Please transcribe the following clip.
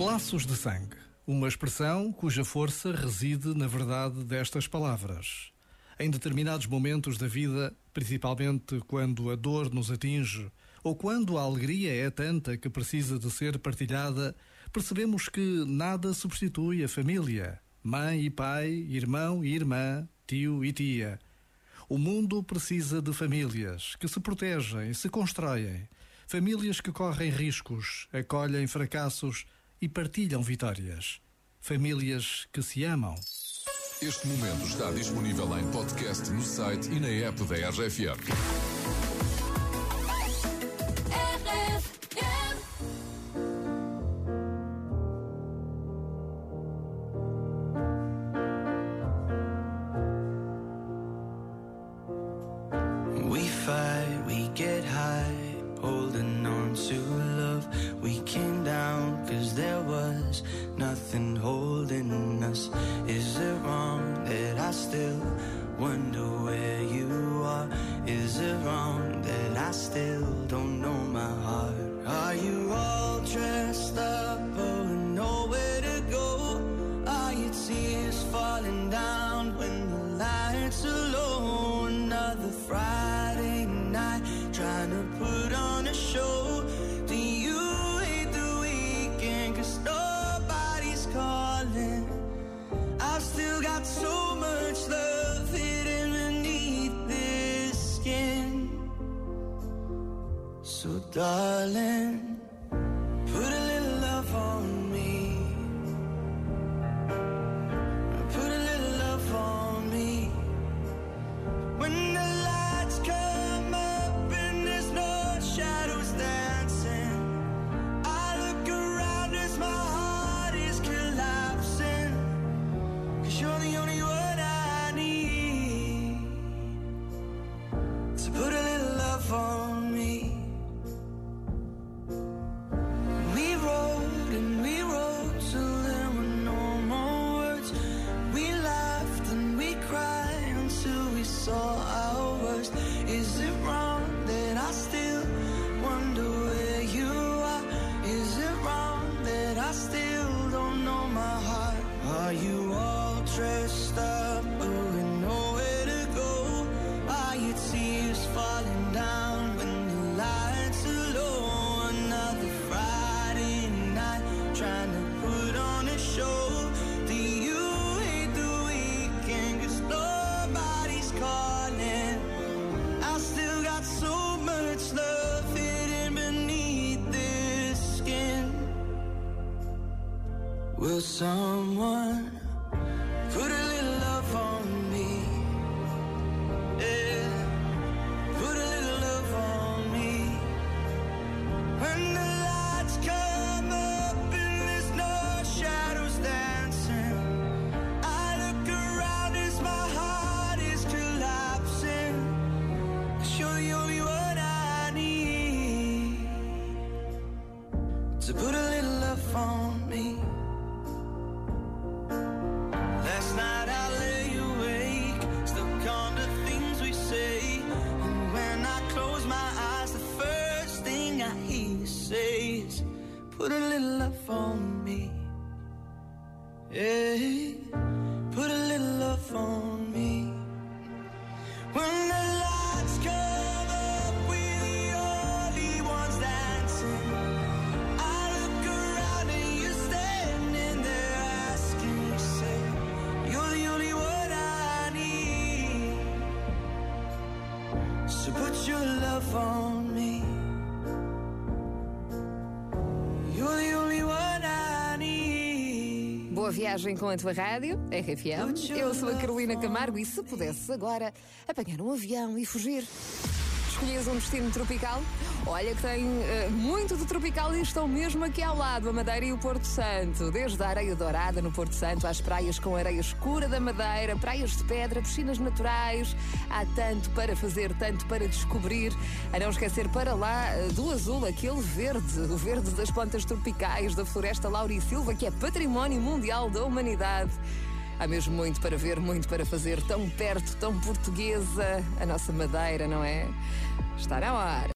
Laços de sangue. Uma expressão cuja força reside na verdade destas palavras. Em determinados momentos da vida, principalmente quando a dor nos atinge ou quando a alegria é tanta que precisa de ser partilhada, percebemos que nada substitui a família. Mãe e pai, irmão e irmã, tio e tia. O mundo precisa de famílias que se protegem, se constroem. Famílias que correm riscos, acolhem fracassos e partilham vitórias. Famílias que se amam. Este momento está disponível em podcast no site e na app da RFM. Nothing holding us. Is it wrong that I still wonder where you are? Is it wrong that I still don't know my heart? So much love hidden this skin. So, darling, Will someone Put a little love on me. Yeah, put a little love on me. When the lights come up, we're the only ones dancing. I look around and you're standing there asking yourself, You're the only one I need. So put your love on me. Boa viagem com a tua rádio, RFM. Eu sou a Carolina Camargo e se pudesse agora apanhar um avião e fugir. Escolhias um destino tropical? Olha que tem eh, muito de tropical e estão mesmo aqui ao lado, a Madeira e o Porto Santo. Desde a areia dourada no Porto Santo às praias com areia escura da Madeira, praias de pedra, piscinas naturais. Há tanto para fazer, tanto para descobrir. A não esquecer para lá eh, do azul, aquele verde, o verde das plantas tropicais da floresta Laurisilva, que é património mundial da humanidade. Há mesmo muito para ver, muito para fazer, tão perto, tão portuguesa, a nossa Madeira, não é? Está na hora.